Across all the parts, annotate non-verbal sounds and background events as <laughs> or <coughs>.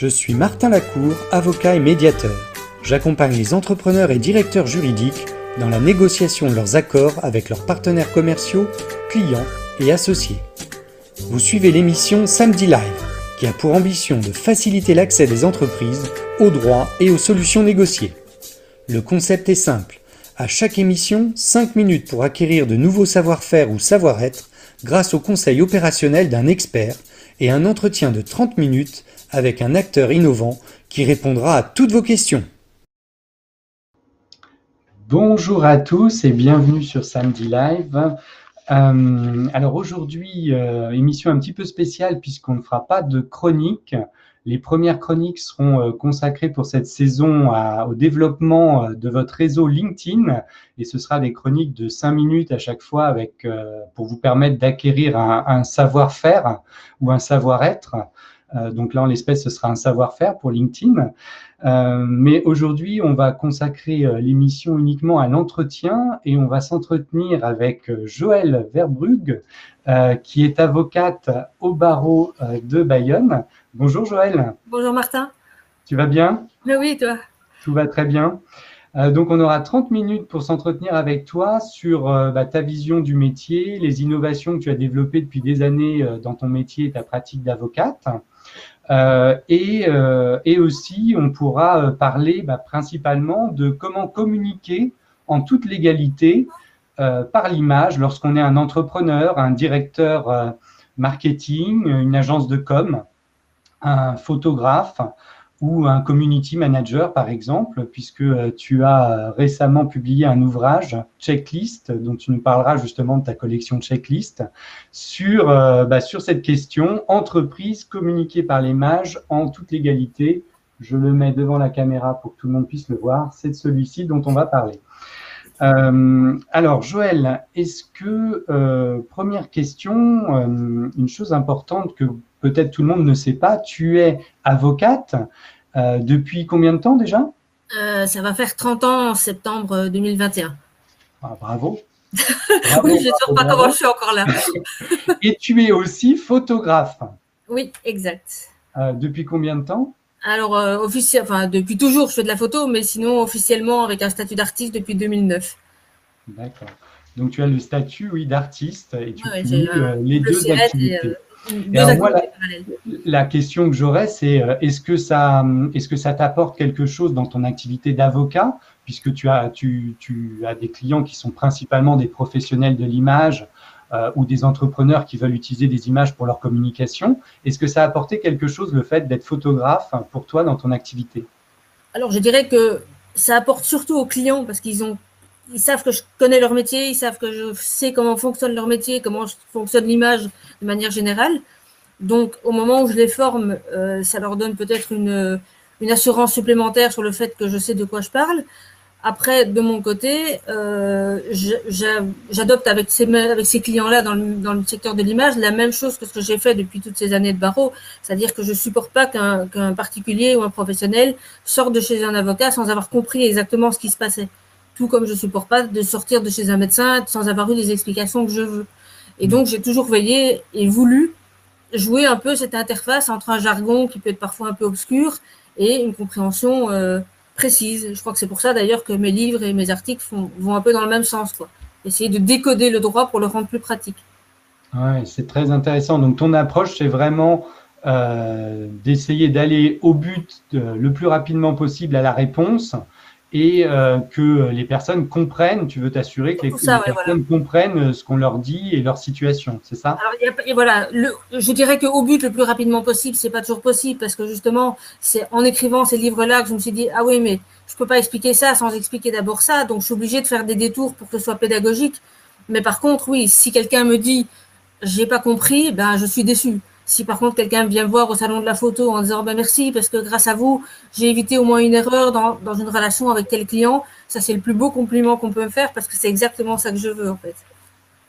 Je suis Martin Lacour, avocat et médiateur. J'accompagne les entrepreneurs et directeurs juridiques dans la négociation de leurs accords avec leurs partenaires commerciaux, clients et associés. Vous suivez l'émission Samedi Live, qui a pour ambition de faciliter l'accès des entreprises aux droits et aux solutions négociées. Le concept est simple. À chaque émission, 5 minutes pour acquérir de nouveaux savoir-faire ou savoir-être grâce au conseil opérationnel d'un expert et un entretien de 30 minutes avec un acteur innovant qui répondra à toutes vos questions. Bonjour à tous et bienvenue sur Samedi Live. Euh, alors aujourd'hui, euh, émission un petit peu spéciale puisqu'on ne fera pas de chronique. Les premières chroniques seront euh, consacrées pour cette saison au développement de votre réseau LinkedIn et ce sera des chroniques de 5 minutes à chaque fois avec, pour vous permettre d'acquérir un savoir-faire ou un savoir-être. Euh, donc là, en l'espèce, ce sera un savoir-faire pour LinkedIn. Euh, mais aujourd'hui, on va consacrer euh, l'émission uniquement à l'entretien et on va s'entretenir avec Joëlle Verbrugge, qui est avocate au barreau de Bayonne. Bonjour Joëlle. Bonjour Martin. Tu vas bien? Oui, toi. Tout va très bien. donc, on aura 30 minutes pour s'entretenir avec toi sur bah, ta vision du métier, les innovations que tu as développées depuis des années dans ton métier et ta pratique d'avocate. Euh, et, euh, et, aussi, on pourra euh, parler bah, principalement de comment communiquer en toute légalité par l'image lorsqu'on est un entrepreneur, un directeur marketing, une agence de com, un photographe, ou un community manager, par exemple, puisque euh, tu as euh, récemment publié un ouvrage, Checklist, dont tu nous parleras justement de ta collection Checklist, sur, euh, bah, sur cette question, entreprise communiquée par l'image en toute légalité. Je le mets devant la caméra pour que tout le monde puisse le voir. C'est de celui-ci dont on va parler. alors, Joël, est-ce que, première question, une chose importante que peut-être tout le monde ne sait pas, tu es avocate euh, depuis combien de temps déjà? Euh, Ça va faire 30 ans en septembre 2021. Euh, ah, bravo. <laughs> oui, je ne sais pas comment je suis encore là. <laughs> Et tu es aussi photographe. Oui, exact. depuis combien de temps? Alors, officiel, enfin, depuis toujours, je fais de la photo, mais sinon, officiellement, avec un statut d'artiste depuis 2009. D'accord. Donc, tu as le statut, oui, d'artiste et tu ouais, les deux activités la, question que j'aurais, c'est euh, est-ce que ça, est-ce que ça t'apporte quelque chose dans ton activité d'avocat, puisque tu as, tu, tu, as des clients qui sont principalement des professionnels de l'image euh, ou des entrepreneurs qui veulent utiliser des images pour leur communication. Est-ce que ça a apporté quelque chose le fait d'être photographe pour toi dans ton activité? Alors, je dirais que ça apporte surtout aux clients parce qu'ils ont ils savent que je connais leur métier, ils savent que je sais comment fonctionne leur métier, comment fonctionne l'image de manière générale. Donc, au moment où je les forme, euh, ça leur donne peut-être une, assurance supplémentaire sur le fait que je sais de quoi je parle. Après, de mon côté, euh, j'adopte avec ces, clients-là dans le, secteur de l'image la même chose que ce que j'ai fait depuis toutes ces années de barreau, c'est-à-dire que je supporte pas qu'un particulier ou un professionnel sorte de chez un avocat sans avoir compris exactement ce qui se passait tout comme je supporte pas de sortir de chez un médecin sans avoir eu les explications que je veux. Et donc, j'ai toujours veillé et voulu jouer un peu cette interface entre un jargon qui peut être parfois un peu obscur et une compréhension euh, précise. Je crois que c'est pour ça d'ailleurs que mes livres et mes articles vont un peu dans le même sens. Quoi. Essayer de décoder le droit pour le rendre plus pratique. Oui, c'est très intéressant. Donc, ton approche, c'est vraiment euh, d'essayer d'aller au but le plus rapidement possible à la réponse et euh, que les personnes comprennent, tu veux t'assurer que les, personnes comprennent euh, ce qu'on leur dit et leur situation, c'est ça? Alors, et voilà, le, je dirais qu'au but le plus rapidement possible, c'est pas toujours possible parce que justement, c'est en écrivant ces livres-là que je me suis dit ah oui mais je peux pas expliquer ça sans expliquer d'abord ça, donc je suis obligée de faire des détours pour que ce soit pédagogique. Mais par contre, oui, si quelqu'un me dit j'ai pas compris, ben je suis déçu. Si par contre quelqu'un vient me voir au salon de la photo en disant ben merci parce que grâce à vous, j'ai évité au moins une erreur dans, dans une relation avec tel client, ça c'est le plus beau compliment qu'on peut me faire parce que c'est exactement ça que je veux en fait.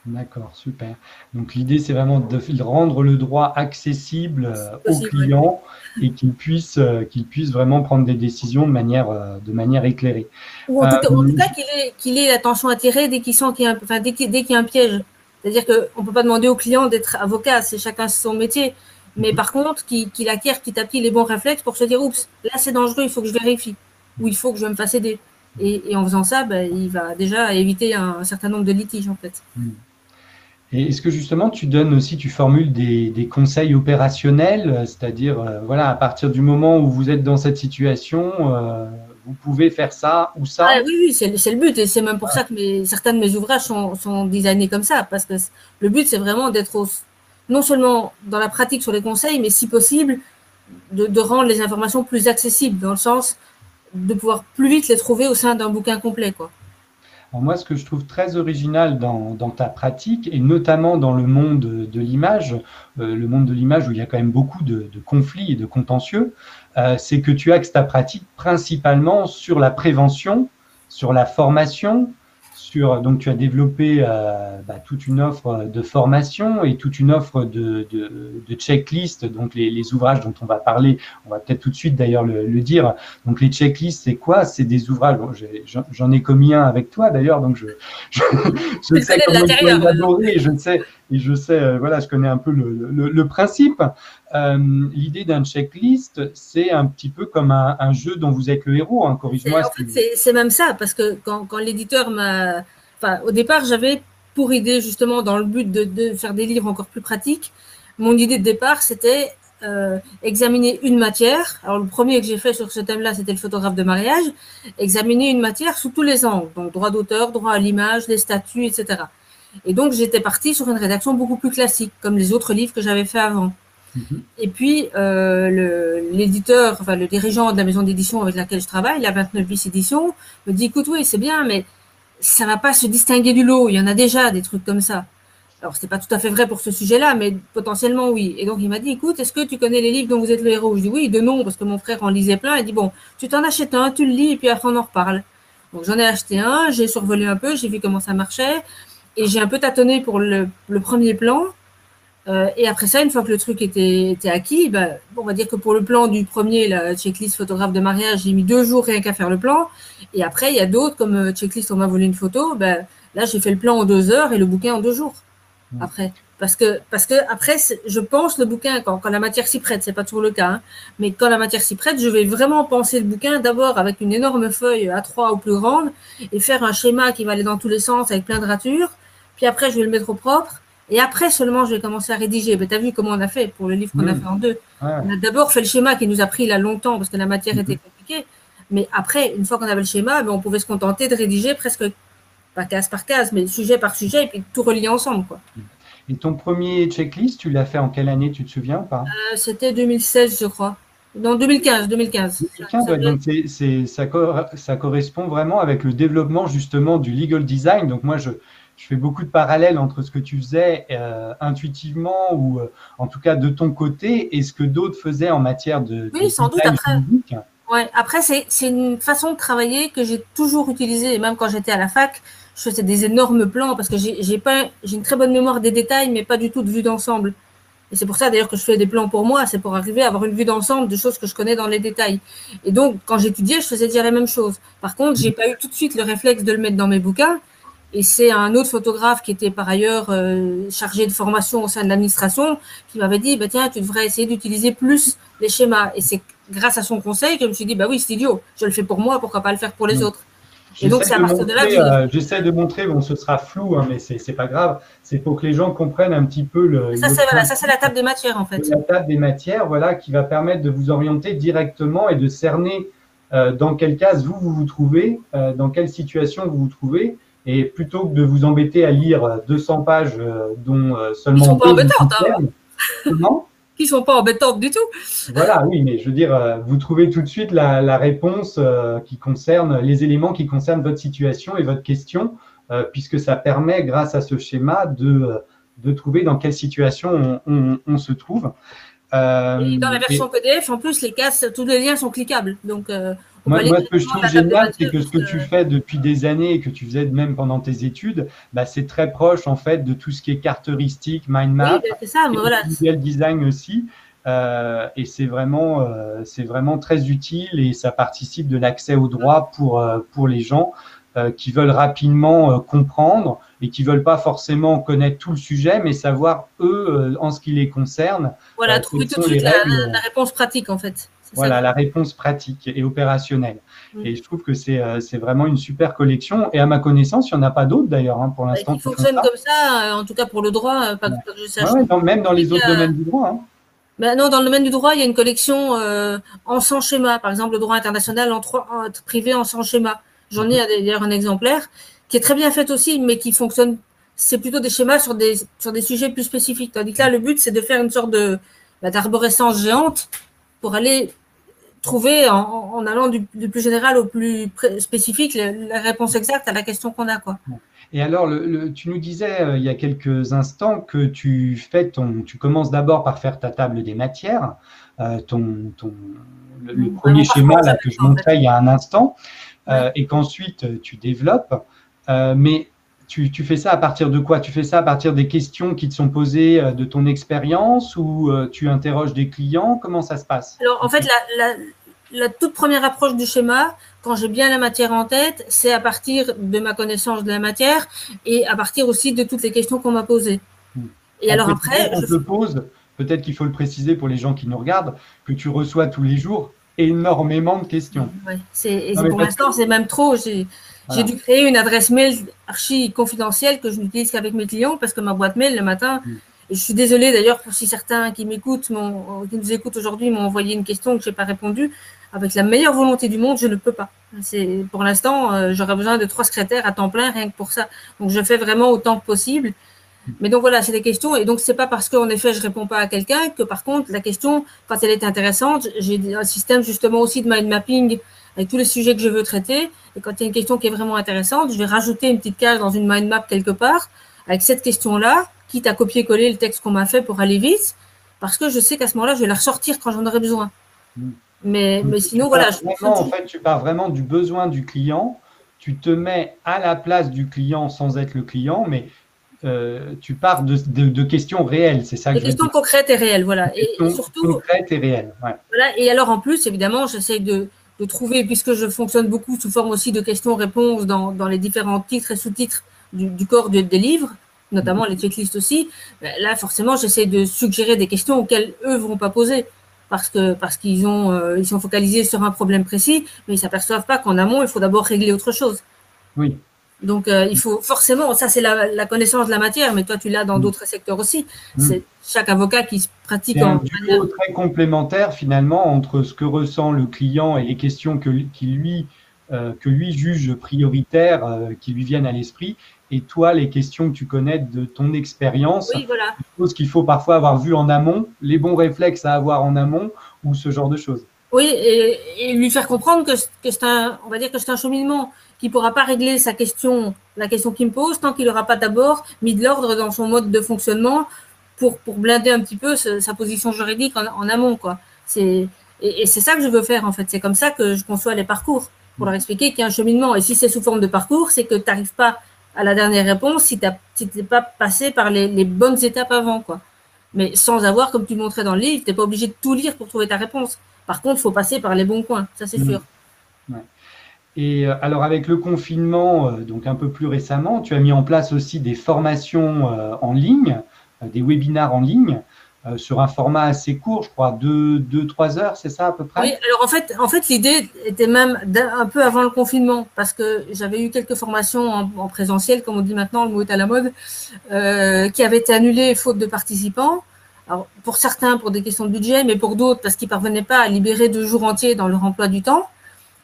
D'accord, super. Donc l'idée c'est vraiment de rendre le droit accessible euh, aux clients et qu'ils puissent, euh, qu'ils puissent vraiment prendre des décisions de manière, euh, de manière éclairée. Ou en tout, cas, qu'il ait, qu'il ait l'attention attirée dès qu'il sent qu'il y a enfin, dès qu'il y a un piège. C'est-à-dire qu'on ne peut pas demander au client d'être avocat, c'est chacun son métier. mais par contre, qu'il acquiert petit à petit les bons réflexes pour se dire, oups, là c'est dangereux, il faut que je vérifie, ou il faut que je me fasse aider. Et, en faisant ça, ben, il va déjà éviter un, certain nombre de litiges, en fait. Hmm. Et est-ce que justement tu donnes aussi, tu formules des, conseils opérationnels, c'est-à-dire, euh, voilà, à partir du moment où vous êtes dans cette situation, euh, vous pouvez faire ça ou ça Oui, oui c'est le but. Et c'est même pour ça que certains de mes ouvrages sont, sont designés comme ça, parce que le but, c'est vraiment d'être non seulement dans la pratique sur les conseils, mais si possible, de, de rendre les informations plus accessibles, dans le sens de pouvoir plus vite les trouver au sein d'un bouquin complet. Quoi. moi, ce que je trouve très original dans, ta pratique, et notamment dans le monde de, l'image, euh, le monde de l'image où il y a quand même beaucoup de, conflits et de contentieux, euh, c'est que tu axes ta pratique principalement sur la prévention, sur la formation, donc tu as développé euh, bah, toute une offre de formation et toute une offre de, de, checklist, donc les, ouvrages dont on va parler, on va peut-être tout de suite d'ailleurs le, dire. Donc les checklists, c'est quoi? C'est des ouvrages, j'en ai, commis un avec toi d'ailleurs, donc je, je, sais comment il je sais, et je sais, euh, voilà, je connais un peu le, principe. Euh, l'idée d'un checklist, c'est un petit peu comme un, jeu dont vous êtes le héros. Hein, Corrige-moi. c'est même ça, parce que quand, l'éditeur m'a. Enfin, au départ, j'avais pour idée, justement, dans le but de, faire des livres encore plus pratiques, mon idée de départ, c'était euh, examiner une matière. Alors, le premier que j'ai fait sur ce thème-là, c'était le photographe de mariage. Examiner une matière sous tous les angles. Donc, droit d'auteur, droit à l'image, les statuts, etc. Et donc, j'étais partie sur une rédaction beaucoup plus classique, comme les autres livres que j'avais fait avant. Mhm. Et puis, euh, l'éditeur, enfin, le dirigeant de la maison d'édition avec laquelle je travaille, la 29 bis édition, me dit, écoute, oui, c'est bien, mais ça va pas se distinguer du lot. Il y en a déjà des trucs comme ça. Alors, c'est pas tout à fait vrai pour ce sujet-là, mais potentiellement, oui. Et donc, il m'a dit, écoute, est-ce que tu connais les livres dont vous êtes le héros? Je dis oui, de non, parce que mon frère en lisait plein. Il dit, bon, tu t'en achètes un, tu le lis, et puis après, on en reparle. Donc, j'en ai acheté un, j'ai survolé un peu, j'ai vu comment ça marchait. Et j'ai un peu tâtonné pour le, premier plan. Euh, et après ça, une fois que le truc était, était acquis, ben, on va dire que pour le plan du premier, la checklist photographe de mariage, j'ai mis deux jours rien qu'à faire le plan. Et après, il y a d'autres, comme euh, checklist, on m'a volé une photo. Ben, là, j'ai fait le plan en deux heures et le bouquin en deux jours. Mmh. Après. Parce que, parce que après, je pense le bouquin, quand, quand la matière s'y prête, c'est pas toujours le cas, hein, mais quand la matière s'y prête, je vais vraiment penser le bouquin d'abord avec une énorme feuille A3 ou plus grande et faire un schéma qui va aller dans tous les sens avec plein de ratures puis après, je vais le mettre au propre. Et après seulement, je vais commencer à rédiger. Ben, tu as vu comment on a fait pour le livre qu'on a fait en deux. On a d'abord fait le schéma qui nous a pris là longtemps parce que la matière était hmm. compliquée. Mais après, une fois qu'on avait le schéma, ben, on pouvait se contenter de rédiger presque, pas case par case, mais sujet par sujet, et puis tout relier ensemble. Quoi. Et ton premier checklist, tu l'as fait en quelle année, tu te souviens ou pas? Euh, C'était 2016, je crois. Non, 2015, 2015. donc ça, ça, correspond vraiment avec le développement justement du legal design. Donc moi, je, je fais beaucoup de parallèles entre ce que tu faisais euh, intuitivement ou euh, en tout cas de ton côté et ce que d'autres faisaient en matière de. Oui, sans doute. Après, ouais, après c'est une façon de travailler que j'ai toujours utilisée, et même quand j'étais à la fac, je faisais des énormes plans parce que j'ai pas j'ai une très bonne mémoire des détails, mais pas du tout de vue d'ensemble. Et c'est pour ça d'ailleurs que je fais des plans pour moi, c'est pour arriver à avoir une vue d'ensemble de choses que je connais dans les détails. Et donc, quand j'étudiais, je faisais dire la même chose. Par contre, j'ai pas eu tout de suite le réflexe de le mettre dans mes bouquins. Et c'est un autre photographe qui était par ailleurs euh, chargé de formation au sein de l'administration qui m'avait dit bah, tiens, tu devrais essayer d'utiliser plus les schémas. Et c'est grâce à son conseil que je me suis dit bah oui, c'est idiot, je le fais pour moi, pourquoi pas le faire pour les autres? Et donc, c'est à partir de là que. Euh, j'essaie de montrer, bon, ce sera flou, hein, mais c'est pas grave. C'est pour que les gens comprennent un petit peu le. Ça, c'est voilà, la table des matières, en fait. La table des matières, voilà, qui va permettre de vous orienter directement et de cerner euh, dans quelle case vous, vous vous trouvez, dans quelle situation vous vous trouvez. Et plutôt que de vous embêter à lire 200 pages euh, dont euh, seulement. Qui sont pas embêtantes, hein <laughs> Qui sont pas embêtantes du tout. Voilà, oui, mais je veux dire, euh, vous trouvez tout de suite la, réponse qui concerne les éléments qui concernent votre situation et votre question, puisque ça permet, grâce à ce schéma, de, de trouver dans quelle situation on, se trouve. et dans la version PDF, en plus, les cases, tous les liens sont cliquables. Donc, moi, ce que je trouve génial, c'est que ce que tu fais depuis des années et que tu faisais même pendant tes études, bah, c'est très proche en fait de tout ce qui est caractéristique, mind map, oui, c'est ça, voilà. visual design aussi. Euh, et c'est vraiment, euh, c'est vraiment très utile et ça participe de l'accès au droit pour, euh, pour les gens. qui veulent rapidement comprendre et qui veulent pas forcément connaître tout le sujet, mais savoir eux, en ce qui les concerne. Voilà, trouver tout de suite la, la, réponse pratique en fait. Voilà, la réponse pratique et opérationnelle. Mm. Et je trouve que euh, c'est vraiment une super collection. Et à ma connaissance, il n'y en a pas d'autres d'ailleurs hein, pour bah, l'instant. Qui fonctionne comme ça, euh, en tout cas pour le droit, euh, pas que je sache. même dans les autres domaines du droit. Hein. Ben non, dans le domaine du droit, il y a une collection en 100 schémas. Par exemple, le droit international en trois, privé en 100 schémas. J'en ai d'ailleurs un exemplaire qui est très bien fait aussi, mais qui fonctionne. C'est plutôt des schémas sur des, sur des sujets plus spécifiques. Tandis que là, le but, c'est de faire une sorte de bah, d'arborescence géante pour aller trouver en, allant du, plus général au plus spécifique la, réponse exacte à la question qu'on a. Quoi. Et alors, le, tu nous disais euh, il y a quelques instants que tu fais ton, tu commences d'abord par faire ta table des matières, euh, ton, ton, le, premier schéma là, que je montrais il y a un instant, euh, et qu'ensuite tu développes. mais tu, tu, fais ça à partir de quoi? Tu fais ça à partir des questions qui te sont posées de ton expérience ou tu interroges des clients? Comment ça se passe? Alors, en fait, la, la, la toute première approche du schéma, quand j'ai bien la matière en tête, c'est à partir de ma connaissance de la matière et à partir aussi de toutes les questions qu'on m'a posées. Et alors après, on je... pose, peut-être qu'il faut le préciser pour les gens qui nous regardent, que tu reçois tous les jours énormément de questions. C'est, pour l'instant, c'est même trop. J'ai, dû créer une adresse mail archi confidentielle que je n'utilise qu'avec mes clients parce que ma boîte mail le matin, mm. Et je suis désolée d'ailleurs pour si certains qui m'écoutent, qui nous écoutent aujourd'hui, m'ont envoyé une question que je n'ai pas répondu avec la meilleure volonté du monde, je ne peux pas. C'est pour l'instant, euh, j'aurais besoin de trois secrétaires à temps plein rien que pour ça. Donc je fais vraiment autant que possible. Mais donc voilà, c'est des questions et donc c'est pas parce qu'en effet je réponds pas à quelqu'un que par contre la question quand elle est intéressante, j'ai un système justement aussi de mind mapping avec tous les sujets que je veux traiter et quand il y a une question qui est vraiment intéressante, je vais rajouter une petite case dans une mind map quelque part avec cette question là, quitte à copier-coller le texte qu'on m'a fait pour aller vite parce que je sais qu'à ce moment-là je vais la ressortir quand j'en aurai besoin. Mm. Mais, mais sinon, voilà. en fait, tu pars vraiment du besoin du client. Tu te mets à la place du client sans être le client, mais euh, tu pars de, de, questions réelles, c'est ça Des questions concrètes et réelles, voilà. et, surtout, concrètes et réelles. Voilà. Et alors, en plus, évidemment, j'essaie de, de, trouver, puisque je fonctionne beaucoup sous forme aussi de questions-réponses dans, dans, les différents titres et sous-titres du, du, corps des livres, notamment les checklists aussi. Ben là, forcément, j'essaie de suggérer des questions auxquelles eux ne vont pas poser parce que parce qu'ils ont euh, ils sont focalisés sur un problème précis, mais ils s'aperçoivent pas qu'en amont il faut d'abord régler autre chose. Oui. Donc euh, il faut forcément, ça c'est la, connaissance de la matière, mais toi tu l'as dans mm. d'autres secteurs aussi. Mm. C'est chaque avocat qui se pratique en un duo très complémentaire finalement entre ce que ressent le client et les questions que qui lui euh, que lui juge prioritaires, qui lui viennent à l'esprit, et toi, les questions que tu connais de ton expérience, oui, voilà. ce qu'il faut parfois avoir vu en amont, les bons réflexes à avoir en amont ou ce genre de choses. Oui, et, lui faire comprendre que, que c'est un, on va dire que c'est un cheminement qui pourra pas régler sa question, la question qu'il me pose, tant qu'il n'aura pas d'abord mis de l'ordre dans son mode de fonctionnement pour, pour blinder un petit peu sa position juridique en, amont, quoi. C'est, et, et c'est ça que je veux faire, en fait. C'est comme ça que je conçois les parcours, pour leur expliquer qu'il y a un cheminement. Et si c'est sous forme de parcours, c'est que tu n'arrives pas à la dernière réponse si tu n'es pas passé par les, bonnes étapes avant. quoi. Mais sans avoir, comme tu montrais dans le livre, tu n'es pas obligé de tout lire pour trouver ta réponse. Par contre, il faut passer par les bons coins, ça c'est mmh. sûr. Et euh, alors avec le confinement, euh, donc un peu plus récemment, tu as mis en place aussi des formations euh, en ligne, des webinars en ligne. Sur un format assez court, je crois, 2-3 heures, c'est ça à peu près? Oui, alors en fait, en fait l'idée était même un peu avant le confinement, parce que j'avais eu quelques formations en, présentiel, comme on dit maintenant, le mot est à la mode, qui avaient été annulées faute de participants. Alors, pour certains, pour des questions de budget, mais pour d'autres, parce qu'ils ne parvenaient pas à libérer deux jours entiers dans leur emploi du temps.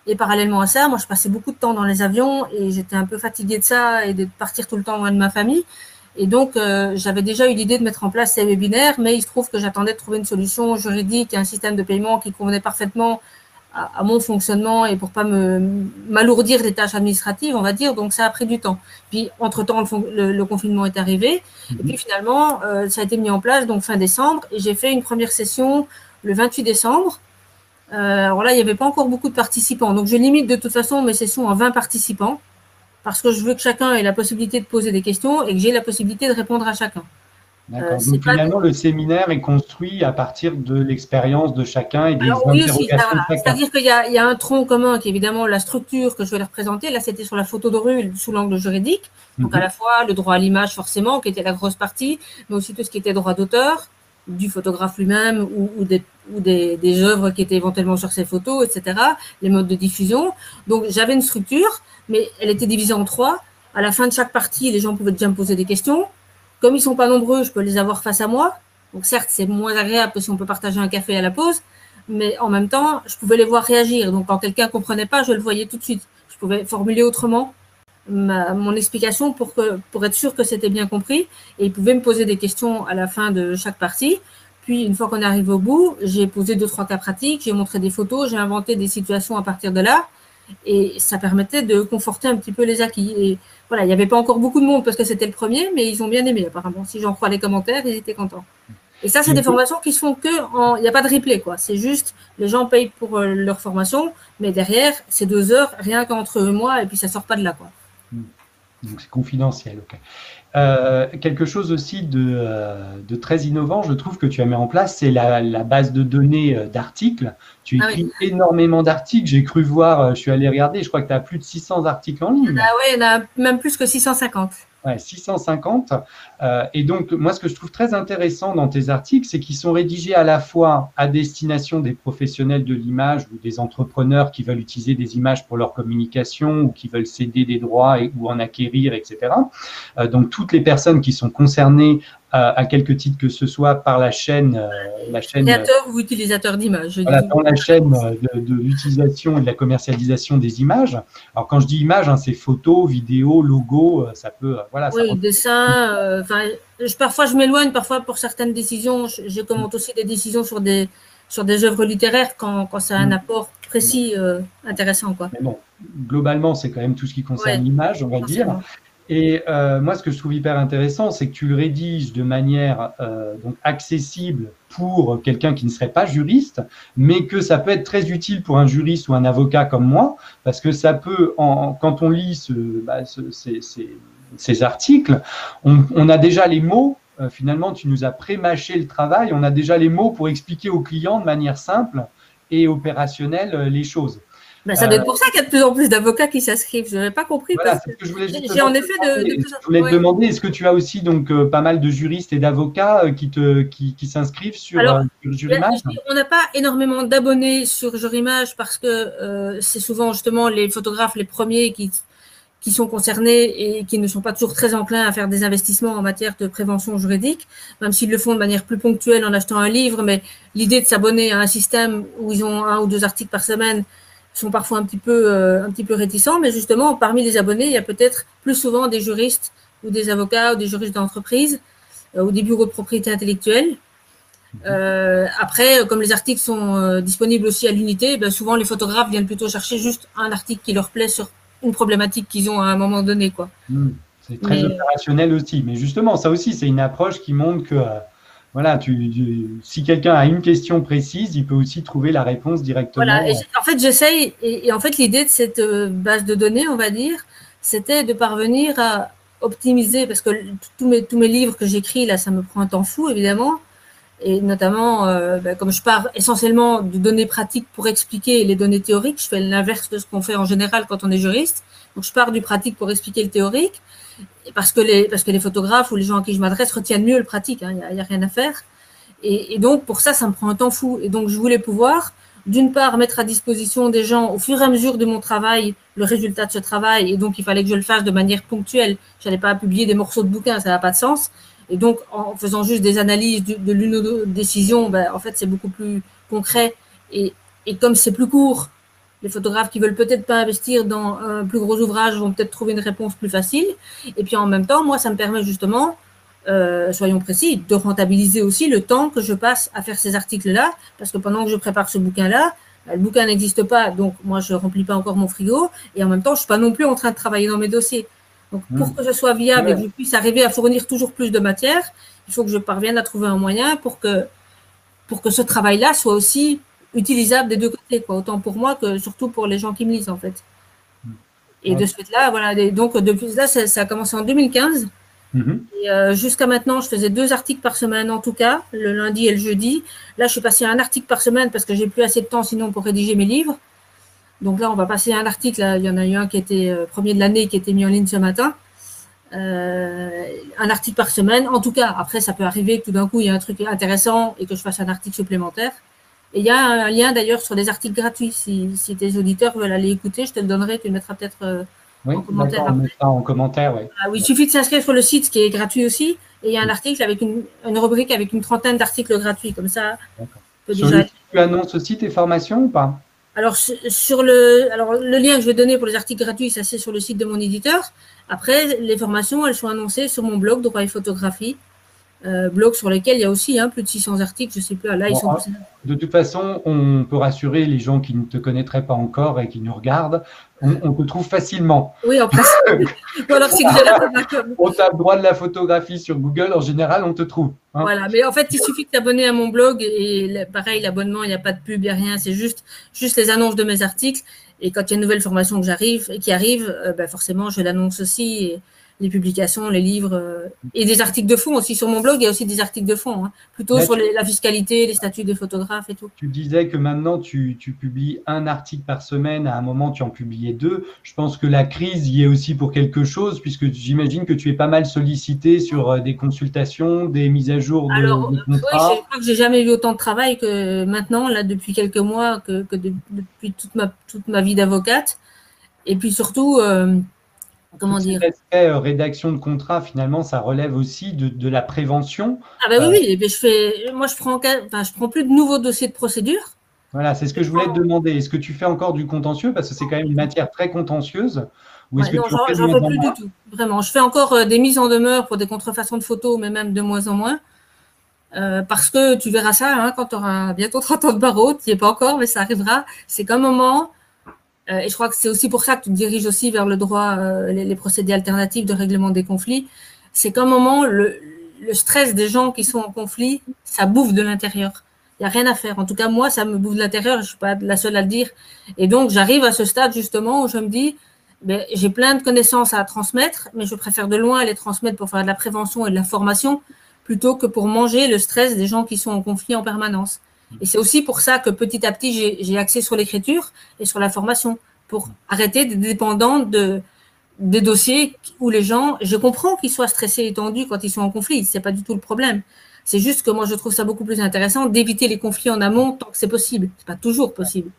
Et parallèlement à ça, moi, je passais beaucoup de temps dans les avions et j'étais un peu fatiguée de ça et de partir tout le temps loin de ma famille. Et donc, euh, j'avais déjà eu l'idée de mettre en place ces webinaires, mais il se trouve que j'attendais de trouver une solution juridique et un système de paiement qui convenait parfaitement à, mon fonctionnement et pour pas me m'alourdir des tâches administratives, on va dire. Donc, ça a pris du temps. Puis, entre-temps, le, confinement est arrivé. Et puis, finalement, euh, ça a été mis en place donc fin décembre. Et j'ai fait une première session le 28 décembre. Euh, alors là, il n'y avait pas encore beaucoup de participants. Donc, je limite de toute façon mes sessions à 20 participants parce que je veux que chacun ait la possibilité de poser des questions et que j'ai la possibilité de répondre à chacun. D'accord. Donc finalement, le séminaire est construit à partir de l'expérience de chacun et des interrogations de chacun. C'est-à-dire qu'il y, a un tronc commun qui est évidemment la structure que je vais leur présenter. Là, c'était sur la photo de rue sous l'angle juridique. Donc à mhm. la fois le droit à l'image forcément, qui était la grosse partie, mais aussi tout ce qui était droit d'auteur du photographe lui-même ou, des, ou des, des, œuvres qui étaient éventuellement sur ses photos, etc., les modes de diffusion. Donc j'avais une structure, mais elle était divisée en trois. À la fin de chaque partie, les gens pouvaient déjà me poser des questions. Comme ils sont pas nombreux, je peux les avoir face à moi. Donc certes, c'est moins agréable que si on peut partager un café à la pause, mais en même temps, je pouvais les voir réagir. Donc quand quelqu'un comprenait pas, je le voyais tout de suite. Je pouvais formuler autrement ma, mon explication pour, que, pour être sûr que c'était bien compris. Et ils pouvaient me poser des questions à la fin de chaque partie. Puis, une fois qu'on arrive au bout, j'ai posé deux, trois cas pratiques, j'ai montré des photos, j'ai inventé des situations à partir de là. Et ça permettait de conforter un petit peu les acquis. Et voilà, il n'y avait pas encore beaucoup de monde parce que c'était le premier, mais ils ont bien aimé apparemment. Si j'en crois les commentaires, ils étaient contents. Et ça, c'est des formations qui se font que en. Il n'y a pas de replay, quoi. C'est juste, les gens payent pour euh, leur formation, mais derrière, c'est deux heures, rien qu'entre eux et moi, et puis ça sort pas de là, quoi. Donc c'est confidentiel, ok. Euh, quelque chose aussi de, euh, de, très innovant, je trouve que tu as mis en place, c'est la, la, base de données euh, d'articles. Tu ah écris énormément d'articles. J'ai cru voir, je suis allé regarder, je crois que tu as plus de 600 articles en ligne. Ah oui, il y en a même plus que 650. Ouais, 650. Euh, et donc, moi, ce que je trouve très intéressant dans tes articles, c'est qu'ils sont rédigés à la fois à destination des professionnels de l'image ou des entrepreneurs qui veulent utiliser des images pour leur communication ou qui veulent céder des droits ou en acquérir, etc. Euh, donc, toutes les personnes qui sont concernées à, quelque titre que ce soit par la chaîne, euh, la chaîne créateur ou utilisateur d'images. Voilà, dans la chaîne de, de l'utilisation et de la commercialisation des images. Alors quand je dis images, hein, c'est photos, vidéos, logos, euh, ça peut, euh, voilà. Oui, dessin. Enfin, parfois je m'éloigne, parfois pour certaines décisions, je, commente aussi des décisions sur des sur des œuvres littéraires quand, quand ça a un mm. apport précis intéressant, quoi. Mais bon, globalement, c'est quand même tout ce qui concerne l'image, on va dire. Et euh, moi, ce que je trouve hyper intéressant, c'est que tu le rédiges de manière euh, donc accessible pour quelqu'un qui ne serait pas juriste, mais que ça peut être très utile pour un juriste ou un avocat comme moi, parce que ça peut, en, quand on lit ce, bah, ce, ces, ces, articles, on, on, a déjà les mots. Euh, finalement, tu nous as pré-mâché le travail. On a déjà les mots pour expliquer aux clients de manière simple et opérationnelle euh, les choses. Ben, ça doit être pour ça qu'il y a de plus en plus d'avocats qui s'inscrivent. Je n'avais pas compris. J'ai en effet de, de Je voulais te demander, est-ce que tu as aussi donc euh, pas mal de juristes et d'avocats euh, qui te qui, qui s'inscrivent sur, Alors, euh, Jurimage On n'a pas énormément d'abonnés sur Jurimage parce que c'est souvent justement les photographes les premiers qui qui sont concernés et qui ne sont pas toujours très enclins à faire des investissements en matière de prévention juridique, même s'ils le font de manière plus ponctuelle en achetant un livre, mais l'idée de s'abonner à un système où ils ont un ou deux articles par semaine, sont parfois un petit peu, euh, un petit peu réticents, mais justement, parmi les abonnés, il y a peut-être plus souvent des juristes ou des avocats ou des juristes d'entreprise euh, ou des bureaux de propriété intellectuelle. Euh, après, comme les articles sont disponibles aussi à l'unité, ben souvent les photographes viennent plutôt chercher juste un article qui leur plaît sur une problématique qu'ils ont à un moment donné. Quoi. Mmh. c'est très opérationnel aussi. Mais justement, ça aussi, c'est une approche qui montre que voilà, tu, si quelqu'un a une question précise, il peut aussi trouver la réponse directement. Voilà, en fait, j'essaye, et, en fait, l'idée de cette euh, base de données, on va dire, c'était de parvenir à optimiser, parce que tous mes, tous mes livres que j'écris, là, ça me prend un temps fou, évidemment, et notamment, euh, ben, comme je pars essentiellement de données pratiques pour expliquer les données théoriques, je fais l'inverse de ce qu'on fait en général quand on est juriste. Donc, je pars du pratique pour expliquer le théorique parce que les parce que les photographes ou les gens à qui je m'adresse retiennent mieux le pratique. Il hein, n'y a, rien à faire. Et, et, donc pour ça, ça me prend un temps fou. Et donc je voulais pouvoir, d'une part, mettre à disposition des gens au fur et à mesure de mon travail le résultat de ce travail. Et donc il fallait que je le fasse de manière ponctuelle. J'allais pas publier des morceaux de bouquins, ça n'a pas de sens. Et donc en faisant juste des analyses de, l'une ou deux décisions, ben, en fait c'est beaucoup plus concret. Et, et comme c'est plus court, les photographes qui veulent peut-être pas investir dans un plus gros ouvrage vont peut-être trouver une réponse plus facile. Et puis en même temps, moi, ça me permet justement, euh, soyons précis, de rentabiliser aussi le temps que je passe à faire ces articles-là, parce que pendant que je prépare ce bouquin-là, bah, le bouquin n'existe pas, donc moi je remplis pas encore mon frigo, et en même temps, je suis pas non plus en train de travailler dans mes dossiers. Donc pour mmh. que je sois viable et que je puisse arriver à fournir toujours plus de matière, il faut que je parvienne à trouver un moyen pour que pour que ce travail-là soit aussi utilisable des deux côtés, quoi, autant pour moi que surtout pour les gens qui me lisent en fait. Et de ce fait-là, voilà, donc depuis là, ça, a commencé en 2015 Mhm. Euh, jusqu'à maintenant, je faisais deux articles par semaine en tout cas, le lundi et le jeudi. Là, je suis passé à un article par semaine parce que j'ai plus assez de temps sinon pour rédiger mes livres. Donc là, on va passer à un article. il y en a eu un qui était euh, premier de l'année qui était mis en ligne ce matin. Euh, un article par semaine. En tout cas, après, ça peut arriver que tout d'un coup, il y a un truc intéressant et que je fasse un article supplémentaire. Et il y a un lien d'ailleurs sur des articles gratuits. Si, si, tes auditeurs veulent aller écouter, je te le donnerai. Tu le mettras peut-être oui, en commentaire. en commentaire ah oui, il suffit de s'inscrire sur le site qui est gratuit aussi. Et il y a un article avec une, une rubrique avec une trentaine d'articles gratuits. Comme ça, déjà... tu annonces aussi tes formations ou pas? Alors, sur le, alors, le lien que je vais donner pour les articles gratuits, ça c'est sur le site de mon éditeur. Après, les formations, elles sont annoncées sur mon blog droit et photographie. Euh, blog sur lequel il y a aussi hein, plus de 600 articles, je ne sais plus. Là, ils sont... Ah, de toute façon, on peut rassurer les gens qui ne te connaîtraient pas encore et qui nous regardent. On, te trouve facilement. Oui, en plus. alors, c'est que On tape droit de la photographie sur Google, en général, on te trouve. Hein. Voilà, mais en fait, il suffit de t'abonner à mon blog et pareil, l'abonnement, il n'y a pas de pub, il n'y a rien, c'est juste, juste les annonces de mes articles. Et quand il y a une nouvelle formation que j'arrive qui arrive, euh, ben forcément, je l'annonce aussi. Et, les publications, les livres euh, et des articles de fond aussi sur mon blog. Il y a aussi des articles de fond, hein, plutôt sur la fiscalité, les statuts des photographes et tout. Tu disais que maintenant tu, publies un article par semaine. À un moment, tu en publiais deux. Je pense que la crise y est aussi pour quelque chose, puisque j'imagine que tu es pas mal sollicité sur euh, des consultations, des mises à jour de, Alors, contrats. Oui, je crois que j'ai jamais eu autant de travail que maintenant, là, depuis quelques mois, que, depuis toute ma, toute ma vie d'avocate. Et puis surtout. Euh, comment dire euh, rédaction de contrat, finalement, ça relève aussi de, la prévention. Ah bah oui, oui, je fais, moi je prends, enfin, je prends plus de nouveaux dossiers de procédure. Voilà, c'est ce que je voulais te demander. Est-ce que tu fais encore du contentieux? Parce que c'est quand même une matière très contentieuse ou est-ce que non, j'en fais plus du tout. Vraiment, je fais encore euh, des mises en demeure pour des contrefaçons de photos, mais même de moins en moins. Euh, parce que tu verras ça hein, quand tu auras bientôt 30 ans de barreau, tu n'y es pas encore, mais ça arrivera. C'est qu'un moment, euh, et je crois que c'est aussi pour ça que tu te diriges aussi vers le droit, euh, les, procédés alternatifs de règlement des conflits. C'est qu'à un moment, le, stress des gens qui sont en conflit, ça bouffe de l'intérieur. Il n'y a rien à faire. En tout cas, moi, ça me bouffe de l'intérieur. Je ne suis pas la seule à le dire. Et donc, j'arrive à ce stade justement où je me dis, ben, j'ai plein de connaissances à transmettre, mais je préfère de loin les transmettre pour faire de la prévention et de la formation plutôt que pour manger le stress des gens qui sont en conflit en permanence. Et c'est aussi pour ça que petit à petit, j'ai axé sur l'écriture et sur la formation pour arrêter d'être dépendant de, des dossiers où les gens, je comprends qu'ils soient stressés et tendus quand ils sont en conflit, c'est pas du tout le problème. C'est juste que moi, je trouve ça beaucoup plus intéressant d'éviter les conflits en amont tant que c'est possible. C'est pas toujours possible.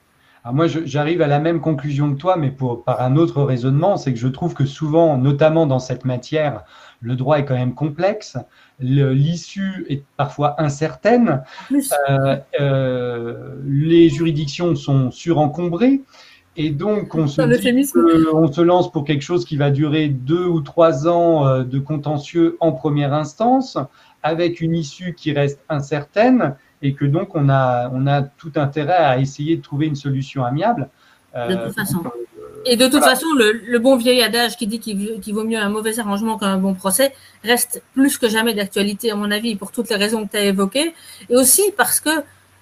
Alors moi, j'arrive à la même conclusion que toi, mais pour, par un autre raisonnement, c'est que je trouve que souvent, notamment dans cette matière, le droit est quand même complexe, l'issue est parfois incertaine, euh, euh, les juridictions sont surencombrées, et donc on se, on se lance pour quelque chose qui va durer deux ou trois ans euh, de contentieux en première instance, avec une issue qui reste incertaine, et que donc on a, on a tout intérêt à essayer de trouver une solution amiable. de toute façon. Et de toute façon, le, bon vieil adage qui dit qu'il vaut mieux un mauvais arrangement qu'un bon procès reste plus que jamais d'actualité, à mon avis, pour toutes les raisons que tu as évoquées. Et aussi parce que,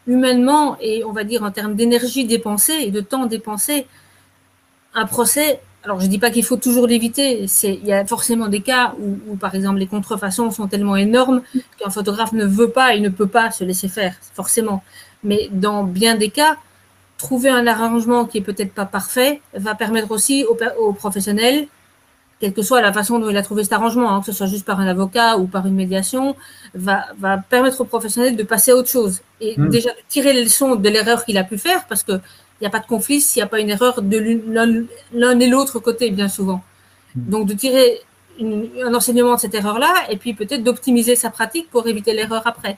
humainement, et on va dire en termes d'énergie dépensée et de temps dépensé, un procès, alors je ne dis pas qu'il faut toujours l'éviter, il y a forcément des cas où, où, par exemple, les contrefaçons sont tellement énormes qu'un photographe ne veut pas et ne peut pas se laisser faire, forcément. Mais dans bien des cas, trouver un arrangement qui est peut-être pas parfait va permettre aussi aux, professionnels, quelle que soit la façon dont il a trouvé cet arrangement, hein, que ce soit juste par un avocat ou par une médiation, va, va permettre aux professionnels de passer à autre chose et mmh. déjà de tirer les leçons de l'erreur qu'il a pu faire parce que il n'y a pas de conflit s'il n'y a pas une erreur de l'un et l'autre côté, bien souvent. Mmh. Donc, de tirer un enseignement de cette erreur-là et puis peut-être d'optimiser sa pratique pour éviter l'erreur après.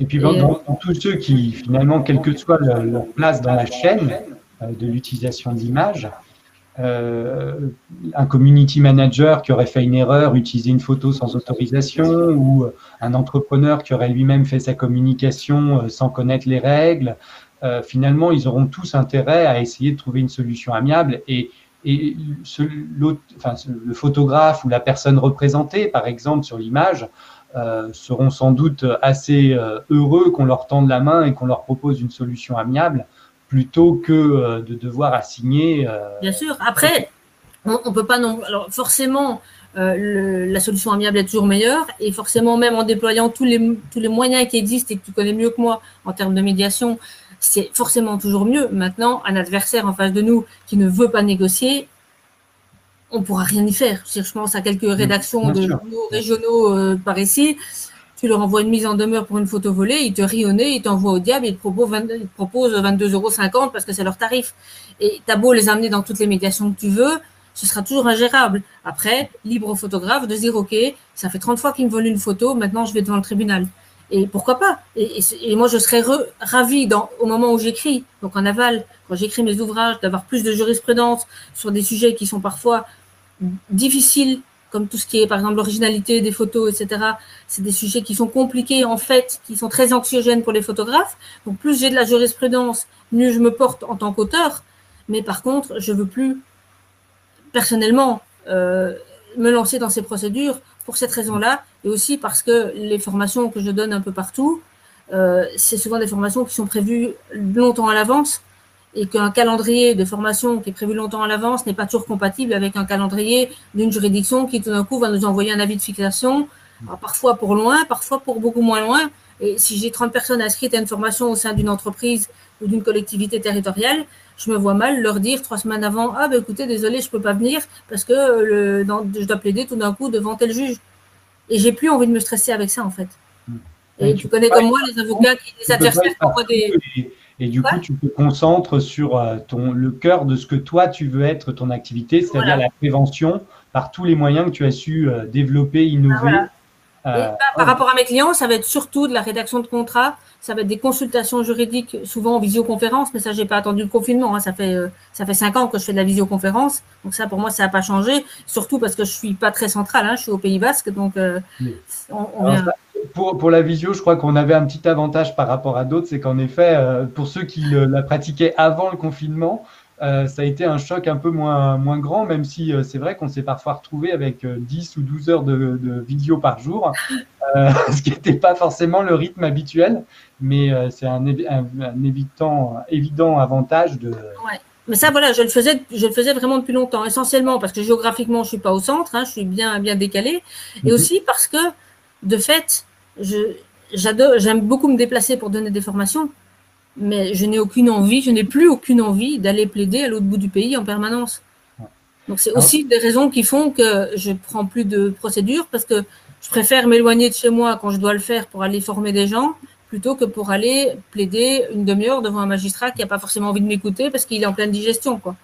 Et puis, dans, tous ceux qui, finalement, quelle que soit leur, place dans la chaîne euh, de l'utilisation d'images, euh, un community manager qui aurait fait une erreur, utilisé une photo sans autorisation, ou un entrepreneur qui aurait lui-même fait sa communication euh, sans connaître les règles, finalement, ils auront tous intérêt à essayer de trouver une solution amiable. Et, et enfin, le photographe ou la personne représentée, par exemple, sur l'image, euh, seront sans doute assez euh, heureux qu'on leur tende la main et qu'on leur propose une solution amiable plutôt que euh, de devoir assigner. Bien sûr. Après, on, ne peut pas non. Alors forcément, euh, la solution amiable est toujours meilleure. Et forcément, même en déployant tous les, tous les moyens qui existent et que tu connais mieux que moi en termes de médiation, c'est forcément toujours mieux. Maintenant, un adversaire en face de nous qui ne veut pas négocier, on ne pourra rien y faire. Je pense à quelques rédactions de régionaux euh, par ici. Tu leur envoies une mise en demeure pour une photo volée, ils te rient au nez, ils t'envoient au diable, ils te proposent, 22,50 euros parce que c'est leur tarif. Et tu as beau les amener dans toutes les médiations que tu veux, ce sera toujours ingérable. Après, libre au photographe de dire, OK, ça fait 30 fois qu'il me vole une photo, maintenant je vais devant le tribunal. Et pourquoi pas? Et, moi, je serais ravie dans, au moment où j'écris, donc en aval, quand j'écris mes ouvrages, d'avoir plus de jurisprudence sur des sujets qui sont parfois difficiles, comme tout ce qui est, par exemple, l'originalité des photos, etc. C'est des sujets qui sont compliqués, en fait, qui sont très anxiogènes pour les photographes. Donc, plus j'ai de la jurisprudence, mieux je me porte en tant qu'auteur. Mais par contre, je veux plus personnellement euh, me lancer dans ces procédures pour cette raison-là, et aussi parce que les formations que je donne un peu partout, euh, c'est souvent des formations qui sont prévues longtemps à l'avance, et qu'un calendrier de formation qui est prévu longtemps à l'avance n'est pas toujours compatible avec un calendrier d'une juridiction qui tout d'un coup va nous envoyer un avis de fixation, parfois pour loin, parfois pour beaucoup moins loin. Et si j'ai 30 personnes inscrites à une formation au sein d'une entreprise ou d'une collectivité territoriale, je me vois mal leur dire trois semaines avant Ah, ben écoutez, désolé, je peux pas venir parce que le, je dois plaider tout d'un coup devant tel juge. Et j'ai plus envie de me stresser avec ça, en fait. Hmm. Et, tu connais comme moi les avocats qui les adversaires des. Et, du coup, tu te concentres sur euh, ton, le cœur de ce que toi, tu veux être ton activité, c'est-à-dire la prévention par tous les moyens que tu as su euh, développer, innover. Euh, par rapport à mes clients, ça va être surtout de la rédaction de contrats, ça va être des consultations juridiques, souvent en visioconférence, mais ça, j'ai pas attendu le confinement. Hein. Ça fait euh, ça fait cinq ans que je fais de la visioconférence, donc ça, pour moi, ça n'a pas changé. Surtout parce que je suis pas très centrale, hein. je suis au Pays Basque, donc euh, pour, pour la visio, je crois qu'on avait un petit avantage par rapport à d'autres, c'est qu'en effet, pour ceux qui la pratiquaient avant le confinement, euh, ça a été un choc un peu moins, moins grand, même si euh, c'est vrai qu'on s'est parfois retrouvé avec 10 euh, ou 12 heures de, de vidéo par jour, <laughs> ce qui n'était pas forcément le rythme habituel, mais c'est un, un, évident, évident avantage de. Ouais. Mais ça, voilà, je le faisais, je le faisais vraiment depuis longtemps, essentiellement parce que géographiquement, je suis pas au centre, hein, je suis bien, bien décalé, et mhm. aussi parce que, de fait, j'aime beaucoup me déplacer pour donner des formations mais je n'ai aucune envie, je n'ai plus aucune envie d'aller plaider à l'autre bout du pays en permanence. Donc c'est aussi des raisons qui font que je prends plus de procédures parce que je préfère m'éloigner de chez moi quand je dois le faire pour aller former des gens plutôt que pour aller plaider une demi-heure devant un magistrat qui n'a pas forcément envie de m'écouter parce qu'il est en pleine digestion. Quoi.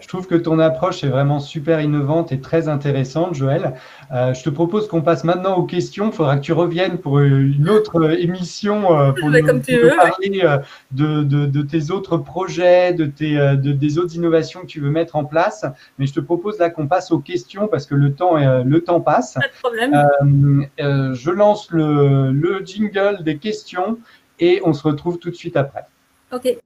Je trouve que ton approche est vraiment super innovante et très intéressante, Joël. Euh, je te propose qu'on passe maintenant aux questions. Il faudra que tu reviennes pour une autre émission euh, <laughs> pour nous, parler euh, de, tes autres projets, de, tes, des autres innovations que tu veux mettre en place. Mais je te propose là qu'on passe aux questions parce que le temps, le temps passe. Pas de problème. je lance le, le jingle des questions et on se retrouve tout de suite après. OK.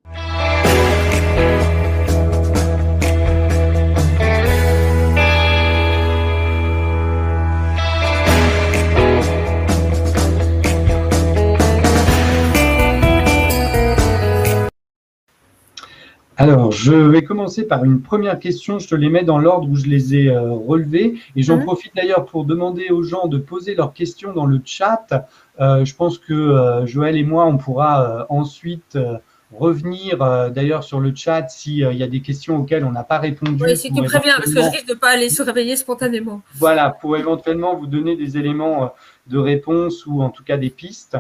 Alors, je vais commencer par une première question. Je te les mets dans l'ordre où je les ai euh, relevées. Et j'en mhm. profite d'ailleurs pour demander aux gens de poser leurs questions dans le chat. Euh, je pense que euh, Joël et moi, on pourra ensuite revenir d'ailleurs sur le chat s'il y a des questions auxquelles on n'a pas répondu. Oui, c'est tu préviens, parce que je risque de ne pas aller se réveiller spontanément. Voilà, pour éventuellement vous donner des éléments de réponse ou en tout cas des pistes.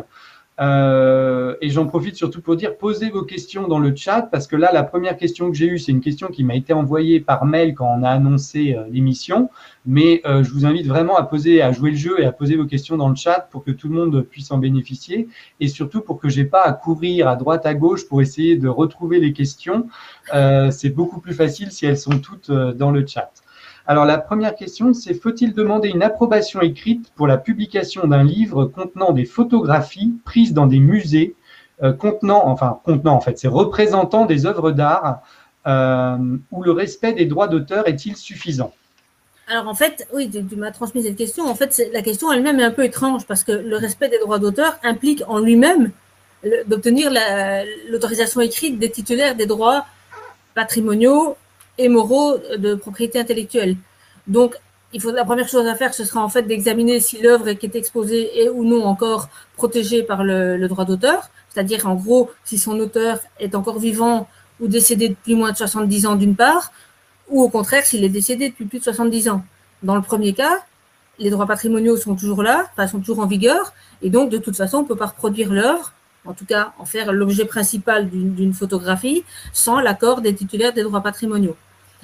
Euh, et j'en profite surtout pour dire, posez vos questions dans le chat, parce que là, la première question que j'ai eue, c'est une question qui m'a été envoyée par mail quand on a annoncé euh, l'émission. Mais euh, je vous invite vraiment à poser, à jouer le jeu et à poser vos questions dans le chat pour que tout le monde puisse en bénéficier, et surtout pour que j'ai pas à courir à droite à gauche pour essayer de retrouver les questions. c'est beaucoup plus facile si elles sont toutes dans le chat. Alors la première question, c'est faut-il demander une approbation écrite pour la publication d'un livre contenant des photographies prises dans des musées, euh, contenant, enfin contenant en fait, c'est représentant des œuvres d'art, euh, où le respect des droits d'auteur est-il suffisant? Alors en fait, oui, tu, m'as transmis cette question. En fait, la question elle-même est un peu étrange parce que le respect des droits d'auteur implique en lui-même d'obtenir l'autorisation écrite des titulaires des droits patrimoniaux et moraux de propriété intellectuelle. Donc, la première chose à faire, ce sera en fait d'examiner si l'œuvre qui est exposée est ou non encore protégée par le, droit d'auteur. C'est-à-dire, en gros, si son auteur est encore vivant ou décédé depuis moins de 70 ans d'une part, ou au contraire, s'il est décédé depuis plus de 70 ans. Dans le premier cas, les droits patrimoniaux sont toujours là, enfin, sont toujours en vigueur, et donc, de toute façon, on peut pas reproduire l'œuvre, en tout cas, en faire l'objet principal d'une photographie, sans l'accord des titulaires des droits patrimoniaux.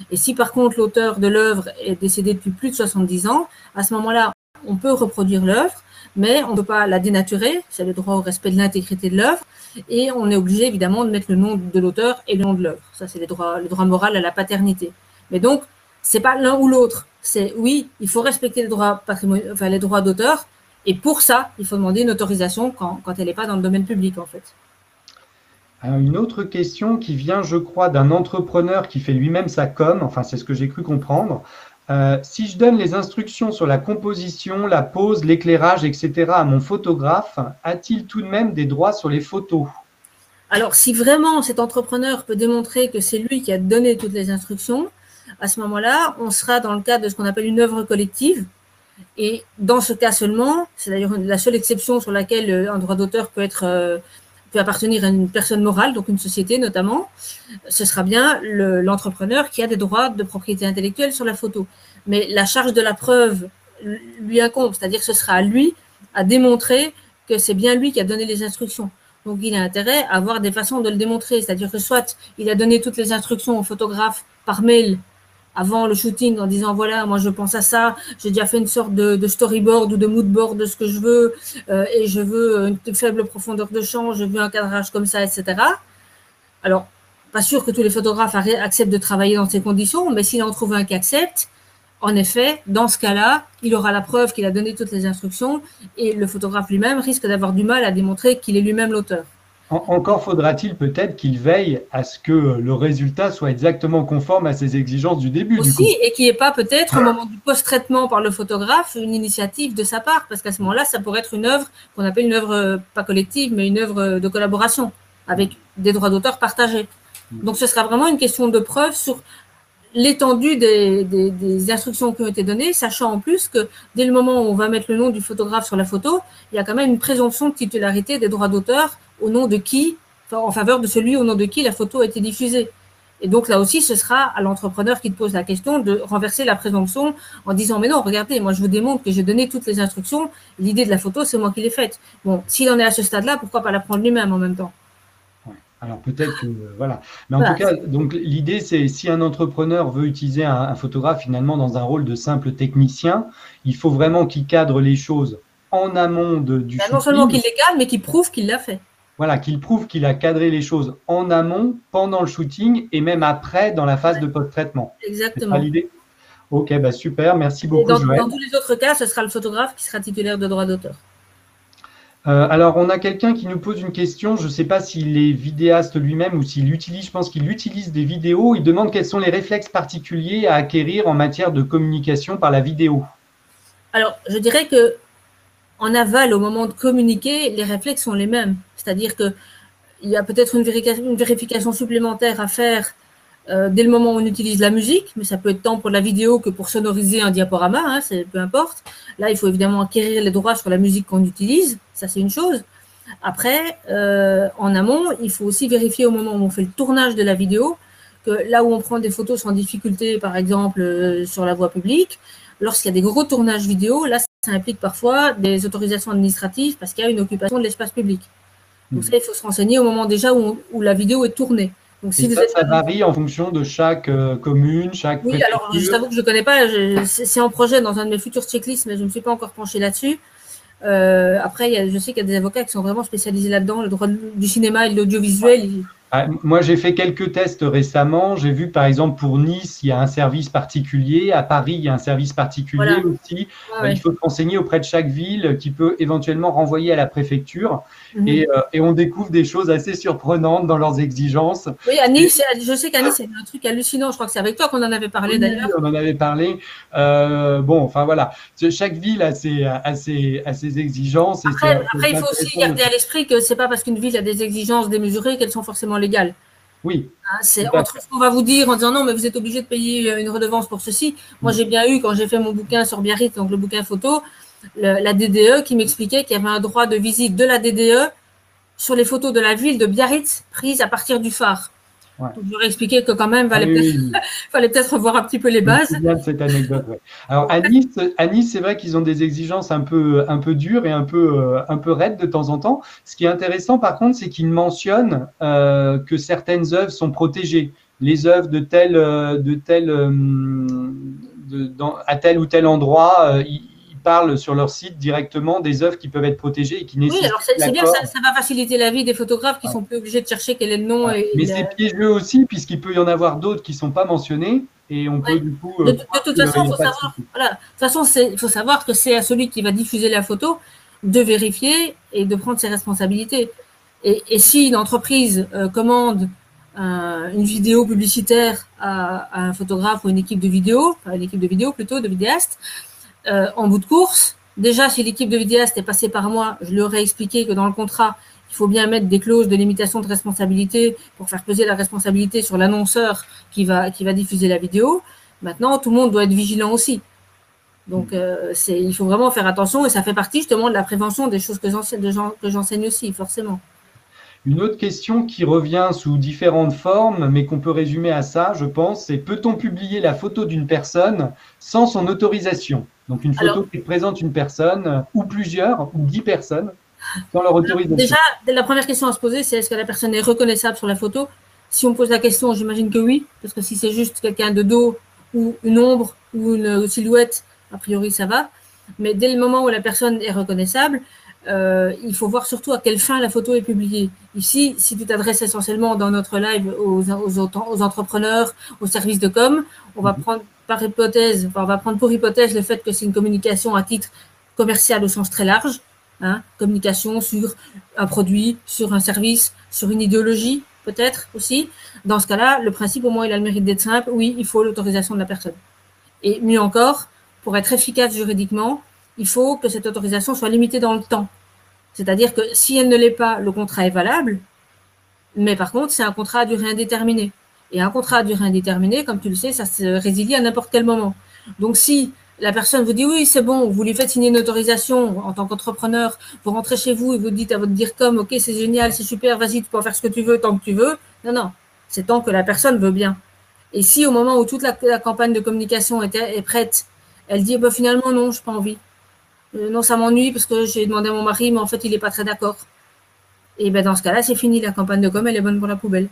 Et si par contre l'auteur de l'œuvre est décédé depuis plus de 70 ans, à ce moment-là, on peut reproduire l'œuvre, mais on ne peut pas la dénaturer, c'est le droit au respect de l'intégrité de l'œuvre, et on est obligé évidemment de mettre le nom de l'auteur et le nom de l'œuvre. Ça, c'est le droit, moral à la paternité. Mais donc, c'est pas l'un ou l'autre. C'est oui, il faut respecter enfin, les droits d'auteur, et pour ça, il faut demander une autorisation quand, quand elle n'est pas dans le domaine public, en fait. Une autre question qui vient, je crois, d'un entrepreneur qui fait lui-même sa com, enfin c'est ce que j'ai cru comprendre. Euh, si je donne les instructions sur la composition, la pose, l'éclairage, etc. à mon photographe, a-t-il tout de même des droits sur les photos? Alors, si vraiment cet entrepreneur peut démontrer que c'est lui qui a donné toutes les instructions, à ce moment-là, on sera dans le cadre de ce qu'on appelle une œuvre collective. Et dans ce cas seulement, c'est d'ailleurs la seule exception sur laquelle un droit d'auteur euh, peut appartenir à une personne morale, donc une société notamment, ce sera bien l'entrepreneur qui a des droits de propriété intellectuelle sur la photo. Mais la charge de la preuve lui incombe, c'est-à-dire ce sera à lui à démontrer que c'est bien lui qui a donné les instructions. Donc il a intérêt à avoir des façons de le démontrer, c'est-à-dire que soit il a donné toutes les instructions au photographe par mail avant le shooting en disant voilà moi je pense à ça. J'ai déjà fait une sorte de, storyboard ou de moodboard de ce que je veux euh, et je veux une faible profondeur de champ je veux un cadrage comme ça etc alors pas sûr que tous les photographes acceptent de travailler dans ces conditions mais s'il en trouve un qui accepte en effet dans ce cas-là il aura la preuve qu'il a donné toutes les instructions et le photographe lui-même risque d'avoir du mal à démontrer qu'il est lui-même l'auteur encore faudra-t-il peut-être qu'il veille à ce que le résultat soit exactement conforme à ses exigences du début. Aussi, et qu'il n'y ait pas peut-être au moment du post-traitement par le photographe une initiative de sa part, parce qu'à ce moment-là, ça pourrait être une œuvre qu'on appelle une œuvre euh, pas collective, mais une œuvre euh, de collaboration avec des droits d'auteur partagés. Mm. Donc ce sera vraiment une question de preuve sur l'étendue des, des, instructions qui ont été données, sachant en plus que dès le moment où on va mettre le nom du photographe sur la photo, il y a quand même une présomption de titularité des droits d'auteur au nom de qui, en faveur de celui au nom de qui la photo a été diffusée. Et donc là aussi, ce sera à l'entrepreneur qui te pose la question de renverser la présomption en disant mais non, regardez, moi je vous démontre que j'ai donné toutes les instructions. L'idée de la photo, c'est moi qui l'ai faite. Bon, s'il en est à ce stade-là, pourquoi pas la prendre lui-même en même temps? Alors peut-être que voilà. Mais en tout cas, donc l'idée c'est si un entrepreneur veut utiliser un, photographe finalement dans un rôle de simple technicien, il faut vraiment qu'il cadre les choses en amont de, du. Ben, non seulement qu'il les cadre, mais qu'il prouve qu'il l'a fait voilà, qu'il prouve qu'il a cadré les choses en amont, pendant le shooting et même après dans la phase de post-traitement. Exactement. C'est l'idée? Ok, bah super, merci beaucoup. dans, dans, tous les autres cas, ce sera le photographe qui sera titulaire de droit d'auteur. Euh, alors, on a quelqu'un qui nous pose une question. Je ne sais pas s'il est vidéaste lui-même ou s'il utilise, je pense qu'il utilise des vidéos. Il demande quels sont les réflexes particuliers à acquérir en matière de communication par la vidéo. Alors, je dirais que en aval, au moment de communiquer, les réflexes sont les mêmes. C'est-à-dire qu'il y a peut-être une, vérification supplémentaire à faire euh, dès le moment où on utilise la musique, mais ça peut être tant pour la vidéo que pour sonoriser un diaporama, hein, peu importe. Là, il faut évidemment acquérir les droits sur la musique qu'on utilise, ça c'est une chose. Après, euh, en amont, il faut aussi vérifier au moment où on fait le tournage de la vidéo que là où on prend des photos sans difficulté, par exemple euh, sur la voie publique, lorsqu'il y a des gros tournages vidéo, là, ça implique parfois des autorisations administratives parce qu'il y a une occupation de l'espace public. Donc hmm. ça, il faut se renseigner au moment déjà où, la vidéo est tournée. Donc, si ça, ça, varie en fonction de chaque euh, commune, chaque. Oui, alors je t'avoue que je ne connais pas. C'est en projet dans un de mes futurs checklists, mais je ne me suis pas encore penché là-dessus. Euh, après, je sais qu'il y a des avocats qui sont vraiment spécialisés là-dedans, le droit du cinéma et de l'audiovisuel. Moi, j'ai fait quelques tests récemment. J'ai vu, par exemple, pour Nice, il y a un service particulier. À Paris, il y a un service particulier aussi. Euh, il faut se renseigner auprès de chaque ville qui peut éventuellement renvoyer à la préfecture. Mhm. et, euh, et, on découvre des choses assez surprenantes dans leurs exigences. Oui, à Nice, je sais qu'à Nice, c'est un truc hallucinant. Je crois que c'est avec toi qu'on en avait parlé d'ailleurs. on en avait parlé. Euh, bon, enfin voilà. Chaque ville a ses, a ses, a ses exigences. Après, après il faut aussi garder à l'esprit que c'est pas parce qu'une ville a des exigences démesurées qu'elles sont forcément légales. Oui. Hein, c'est entre ce qu'on va vous dire en disant non, mais vous êtes obligé de payer une redevance pour ceci. Moi, mm. j'ai bien eu, quand j'ai fait mon bouquin sur Biarritz, donc le bouquin photo, la DDE qui m'expliquait qu'il y avait un droit de visite de la DDE sur les photos de la ville de Biarritz prises à partir du phare. Ouais. J'aurais expliqué que quand même, il ah <laughs> fallait peut-être revoir un petit peu les bases. Bien cette anecdote. Alors à Nice, c'est vrai qu'ils ont des exigences un peu, un peu dures et un peu, euh, un peu raides de temps en temps. Ce qui est intéressant, par contre, c'est qu'ils mentionnent euh, que certaines œuvres sont protégées. Les œuvres de tel, euh, de tel, de, dans, à tel ou tel endroit, parlent sur leur site directement des œuvres qui peuvent être protégées et qui nécessitent. Oui, alors c'est bien, ça, ça, va faciliter la vie des photographes qui sont plus obligés de chercher quel est le nom. Mais c'est piégeux aussi, puisqu'il peut y en avoir d'autres qui ne sont pas mentionnés. Et on peut du coup. De, toute façon, il faut savoir, voilà, de toute façon, faut savoir que c'est à celui qui va diffuser la photo de vérifier et de prendre ses responsabilités. Et, et si une entreprise euh, commande euh, une vidéo publicitaire à, à, un photographe ou une équipe de vidéo, enfin une équipe de vidéo plutôt, de vidéastes, euh, en bout de course. Déjà, si l'équipe de vidéaste est passée par moi, je leur ai expliqué que dans le contrat, il faut bien mettre des clauses de limitation de responsabilité pour faire peser la responsabilité sur l'annonceur qui va, qui va diffuser la vidéo. Maintenant, tout le monde doit être vigilant aussi. Donc, euh, il faut vraiment faire attention et ça fait partie justement de la prévention des choses que j'enseigne aussi, forcément. Une autre question qui revient sous différentes formes, mais qu'on peut résumer à ça, je pense, c'est peut-on publier la photo d'une personne sans son autorisation? Donc une photo qui présente une personne, euh, ou plusieurs, ou dix personnes, sans leur autorisation. Déjà, la première question à se poser, c'est est-ce que la personne est reconnaissable sur la photo? Si on pose la question, j'imagine que oui, parce que si c'est juste quelqu'un de dos, ou une ombre, ou une silhouette, a priori ça va. Mais dès le moment où la personne est reconnaissable, euh, il faut voir surtout à quelle fin la photo est publiée. Ici, si tu t'adresses essentiellement dans notre live aux, aux, entrepreneurs, aux services de com, on va mhm. prendre par hypothèse, on va prendre pour hypothèse le fait que c'est une communication à titre commercial au sens très large, hein, communication sur un produit, sur un service, sur une idéologie peut-être aussi. Dans ce cas-là, le principe au moins il a le mérite d'être simple. Oui, il faut l'autorisation de la personne. Et mieux encore, pour être efficace juridiquement, il faut que cette autorisation soit limitée dans le temps. C'est-à-dire que si elle ne l'est pas, le contrat est valable, mais par contre, c'est un contrat à durée indéterminée. Et un contrat à durée indéterminée, comme tu le sais, ça se résilie à n'importe quel moment. Donc si la personne vous dit oui, c'est bon, vous lui faites signer une autorisation en tant qu'entrepreneur, vous rentrez chez vous et vous dites à votre dire comme ok, c'est génial, c'est super, vas-y, tu peux faire ce que tu veux tant que tu veux. Non, non, c'est tant que la personne veut bien. Et si au moment où toute la, campagne de communication est, prête, elle dit bah, finalement non, je n'ai pas envie, euh, non, ça m'ennuie parce que j'ai demandé à mon mari, mais en fait, il n'est pas très d'accord. Et ben dans ce cas-là, c'est fini. La campagne de com, elle est bonne pour la poubelle.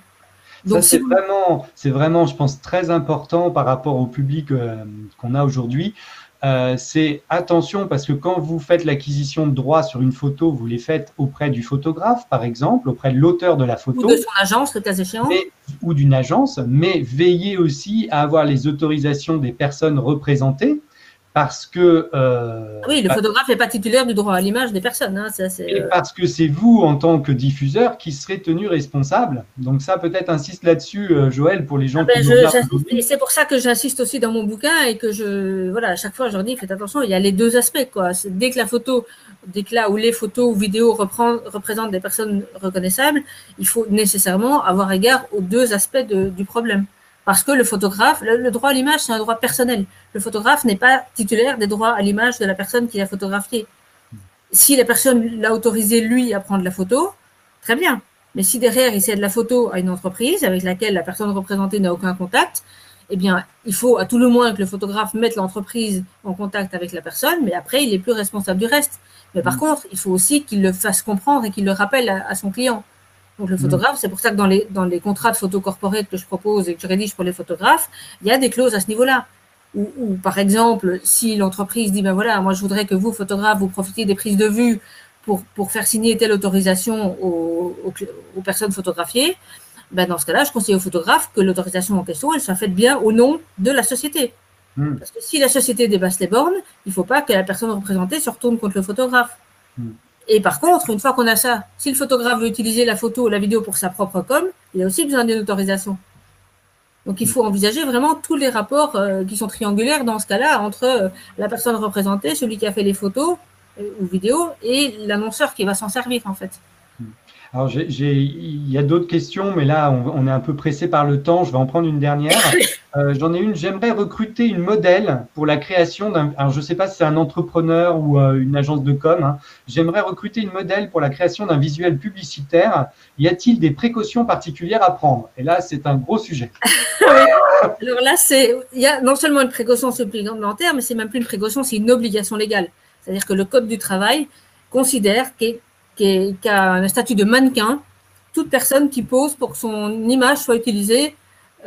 Donc, c'est vraiment, c'est vraiment, je pense, très important par rapport au public euh, qu'on a aujourd'hui. Euh, c'est attention parce que quand vous faites l'acquisition de droits sur une photo, vous les faites auprès du photographe, par exemple, auprès de l'auteur de la photo. Ou de son agence, le cas échéant. ou d'une agence, mais veillez aussi à avoir les autorisations des personnes représentées parce que. Euh, oui, le photographe n'est pas titulaire du droit à l'image des personnes. Hein, ça, et euh, parce que c'est vous, en tant que diffuseur, qui serez tenu responsable. Donc, ça, peut-être insiste là-dessus, euh, Joël, pour les gens ah qui ben, C'est pour ça que j'insiste aussi dans mon bouquin et que je. Voilà, à chaque fois, je leur dis faites attention, il y a les deux aspects. Quoi. Dès que la photo, dès que là où les photos ou vidéos reprend, représentent des personnes reconnaissables, il faut nécessairement avoir égard aux deux aspects du problème. Parce que le photographe, le, droit à l'image, c'est un droit personnel. Le photographe n'est pas titulaire des droits à l'image de la personne qui l'a photographié. Si la personne l'a autorisé, lui, à prendre la photo, très bien. Mais si derrière, il cède la photo à une entreprise avec laquelle la personne représentée n'a aucun contact, eh bien, il faut à tout le moins que le photographe mette l'entreprise en contact avec la personne, mais après, il est plus responsable du reste. Mais par mmh. contre, il faut aussi qu'il le fasse comprendre et qu'il le rappelle à son client. Donc le mm. photographe, c'est pour ça que dans les, dans les contrats de photo corporate que je propose et que je rédige pour les photographes, il y a des clauses à ce niveau-là. Ou, par exemple, si l'entreprise dit, ben voilà, moi je voudrais que vous, photographes, vous profitiez des prises de vue pour, pour faire signer telle autorisation aux, aux, personnes photographiées, ben dans ce cas-là, je conseille au photographe que l'autorisation en question, elle soit faite bien au nom de la société. Mm. Parce que si la société dépasse les bornes, il ne faut pas que la personne représentée se retourne contre le photographe. Mm. Et par contre, une fois qu'on a ça, si le photographe veut utiliser la photo ou la vidéo pour sa propre com, il a aussi besoin d'une autorisation. Donc il faut envisager vraiment tous les rapports euh, qui sont triangulaires dans ce cas-là entre euh, la personne représentée, celui qui a fait les photos euh, ou vidéos, et l'annonceur qui va s'en servir en fait. Alors, il y a d'autres questions, mais là, on, est un peu pressé par le temps. Je vais en prendre une dernière. <coughs> Euh, j'en ai une. J'aimerais recruter une modèle pour la création d'un. Alors, je ne sais pas si c'est un entrepreneur ou euh, une agence de com. Hein. J'aimerais recruter une modèle pour la création d'un visuel publicitaire. Y a-t-il des précautions particulières à prendre? Et là, c'est un gros sujet. <laughs> Alors là, c'est il y a non seulement une précaution supplémentaire, mais c'est même plus une précaution, c'est une obligation légale. C'est-à-dire que le code du travail considère qu'est qui, a un statut de mannequin, toute personne qui pose pour que son image soit utilisée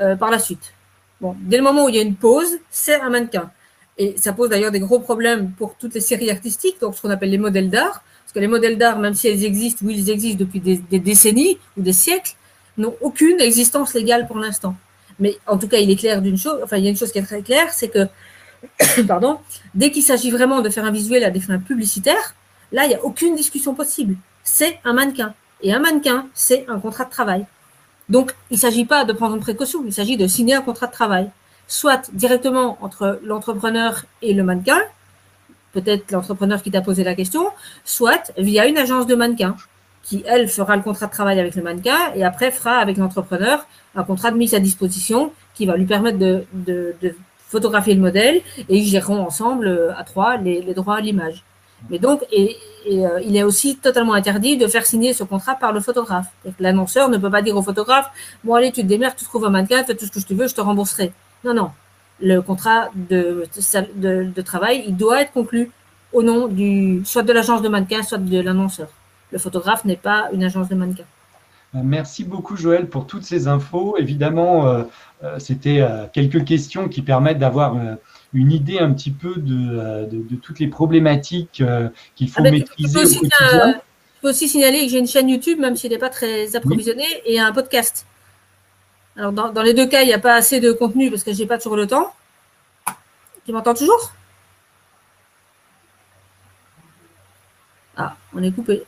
euh, par la suite. Bon, dès le moment où il y a une pause, c'est un mannequin. Et ça pose d'ailleurs des gros problèmes pour toutes les séries artistiques, donc ce qu'on appelle les modèles d'art. Parce que les modèles d'art, même si elles existent, oui, ils existent depuis des, des décennies ou des siècles, n'ont aucune existence légale pour l'instant. Mais en tout cas, il est clair d'une chose, enfin, il y a une chose qui est très claire, c'est que, <coughs> pardon, dès qu'il s'agit vraiment de faire un visuel à des fins publicitaires, Là, il n'y a aucune discussion possible. C'est un mannequin. Et un mannequin, c'est un contrat de travail. Donc, il ne s'agit pas de prendre une précaution, il s'agit de signer un contrat de travail, soit directement entre l'entrepreneur et le mannequin, peut-être l'entrepreneur qui t'a posé la question, soit via une agence de mannequins qui, elle, fera le contrat de travail avec le mannequin et après fera avec l'entrepreneur un contrat de mise à disposition qui va lui permettre de, photographier le modèle et ils géreront ensemble euh, à trois les droits à l'image. Mais donc, euh, il est aussi totalement interdit de faire signer ce contrat par le photographe. L'annonceur ne peut pas dire au photographe Bon, allez, tu te démerdes, tu trouves un mannequin, fais tout ce que tu veux, je te rembourserai. Non, non. Le contrat de, de, travail, il doit être conclu au nom du, soit de l'agence de mannequin, soit de l'annonceur. Le photographe n'est pas une agence de mannequin. Euh, merci beaucoup Joël pour toutes ces infos. Évidemment, euh, c'était quelques questions qui permettent d'avoir une idée un petit peu de, euh, de, toutes les problématiques euh, qu'il faut ah, maîtriser au quotidien. Je peux aussi signaler que j'ai une chaîne YouTube, même si elle n'est pas très approvisionnée, et un podcast. Alors, dans, dans, les deux cas, il n'y a pas assez de contenu parce que je n'ai pas toujours le temps. Tu m'entends toujours? Ah, on est coupé.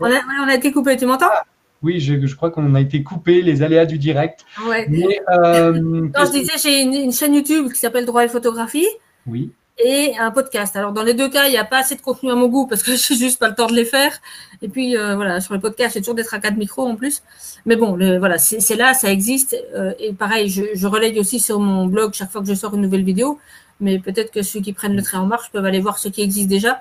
On a, été coupé, tu m'entends? Oui, je, crois qu'on a été coupé, les aléas du direct. Ouais. Euh, <laughs> non, je disais, j'ai une, chaîne YouTube qui s'appelle Droit et photographie. Oui. Et un podcast. Alors, dans les deux cas, il n'y a pas assez de contenu à mon goût parce que <laughs> je n'ai juste pas le temps de les faire. Et puis, euh, voilà, sur le podcast, j'ai toujours des tracas de micro en plus. Mais bon, voilà, c'est là, ça existe. Euh, et pareil, je, je relaye aussi sur mon blog chaque fois que je sors une nouvelle vidéo. Mais peut-être que ceux qui prennent le train en marche peuvent aller voir ce qui existe déjà.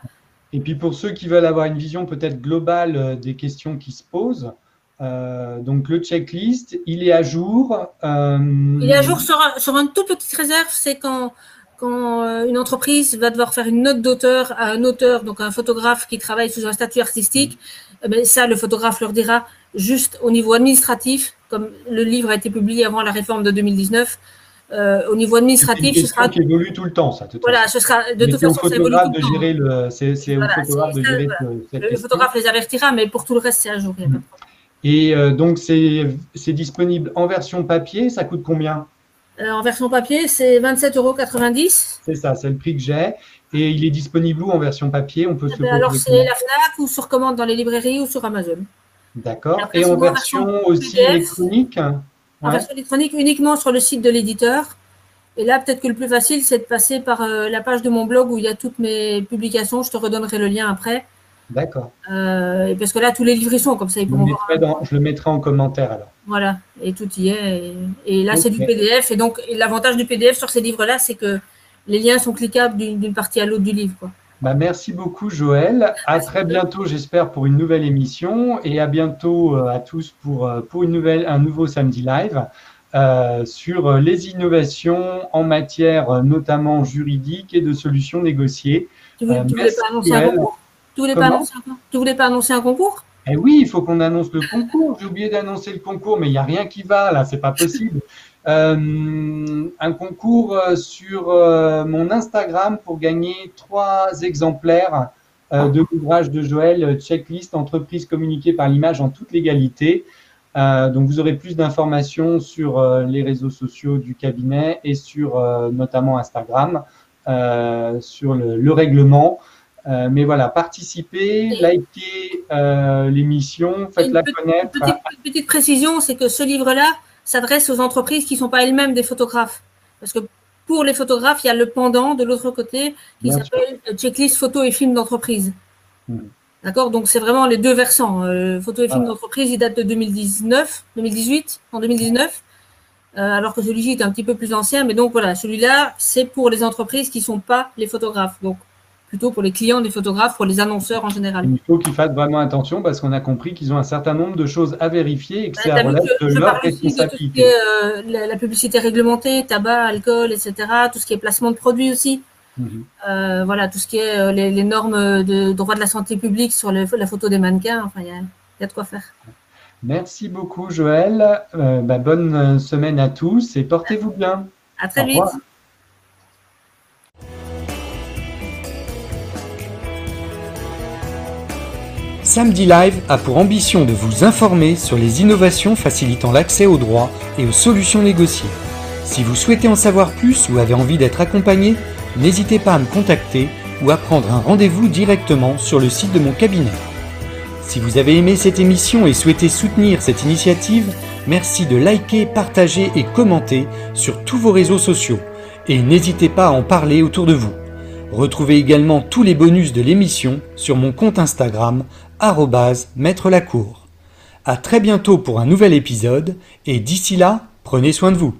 Et puis pour ceux qui veulent avoir une vision peut-être globale euh, des questions qui se posent, euh, donc le checklist, il est à jour. Euh, il est à jour sur, sur une toute petite réserve, c'est quand, quand une entreprise va devoir faire une note d'auteur à un auteur, donc un photographe qui travaille sous un statut artistique, eh ben, ça le photographe leur dira juste au niveau administratif, comme le livre a été publié avant la réforme de 2019, euh, au niveau administratif, ce sera. qui évolue tout le temps, ça. Voilà, ce sera de toute façon, ça évolue tout le gérer le. C'est photographe de gérer Le photographe les avertira, mais pour tout le reste, c'est à jour. Et euh, donc, c'est disponible en version papier. Ça coûte combien? Euh, En version papier, c'est 27,90 euros. C'est ça, c'est le prix que j'ai. Et il est disponible où en version papier? On peut se Alors, c'est la Fnac ou sur commande dans les librairies ou sur Amazon. D'accord. Et, en version aussi électronique? En version électronique uniquement sur le site de l'éditeur. Et là, peut-être que le plus facile, c'est de passer par euh, la page de mon blog où il y a toutes mes publications. Je te redonnerai le lien après. D'accord. Euh, parce que là, tous les livres sont comme ça. Ils je, je le mettrai en commentaire alors. Voilà, et tout y est. Et, là, c'est du PDF. Et donc, l'avantage du PDF sur ces livres-là, c'est que les liens sont cliquables d'une partie à l'autre du livre. Quoi. Bah, merci beaucoup, Joël. À très bientôt, j'espère, pour une nouvelle émission et à bientôt euh, à tous pour, euh, pour une nouvelle, un nouveau samedi live euh, sur les innovations en matière notamment juridique et de solutions négociées. Tu voulais, voulais pas annoncer un concours? Tu voulais, pas annoncer un, tu voulais pas annoncer un concours? Eh oui, il faut qu'on annonce le concours. J'ai oublié d'annoncer le concours, mais il n'y a rien qui va là, c'est pas possible. <laughs> Euh, un concours euh, sur euh, mon Instagram pour gagner trois exemplaires de l'ouvrage de Joël, Checklist, entreprise communiquée par l'image en toute légalité. donc vous aurez plus d'informations sur les réseaux sociaux du cabinet et sur notamment Instagram, sur le, règlement. mais voilà, participez, likez l'émission, faites-la connaître. Petite, petite précision, c'est que ce livre-là s'adresse aux entreprises qui ne sont pas elles-mêmes des photographes. Parce que pour les photographes, il y a le pendant de l'autre côté qui s'appelle checklist photo et film d'entreprise. Hmm. D'accord? Donc, c'est vraiment les deux versants. Euh, photo et film d'entreprise, il date de 2019, 2018, en 2019, euh, alors que celui-ci est un petit peu plus ancien. Mais donc, voilà, celui-là, c'est pour les entreprises qui ne sont pas les photographes. Donc, plutôt pour les clients des photographes, pour les annonceurs en général. Il faut qu'ils fassent vraiment attention parce qu'on a compris qu'ils ont un certain nombre de choses à vérifier et que ça relève de leur responsabilité. Euh, la, publicité réglementée, tabac, alcool, etc. Tout ce qui est placement de produits aussi. Mhm. Euh, voilà, tout ce qui est euh, les, normes de droit de la santé publique sur la photo des mannequins. Enfin, il y, a, de quoi faire. Merci beaucoup, Joël. Bah, bonne semaine à tous et portez-vous bien. À très vite. Samedi Live a pour ambition de vous informer sur les innovations facilitant l'accès aux droits et aux solutions négociées. Si vous souhaitez en savoir plus ou avez envie d'être accompagné, n'hésitez pas à me contacter ou à prendre un rendez-vous directement sur le site de mon cabinet. Si vous avez aimé cette émission et souhaitez soutenir cette initiative, merci de liker, partager et commenter sur tous vos réseaux sociaux. Et n'hésitez pas à en parler autour de vous. Retrouvez également tous les bonus de l'émission sur mon compte Instagram maître Lacour. À très bientôt pour un nouvel épisode et d'ici là, prenez soin de vous.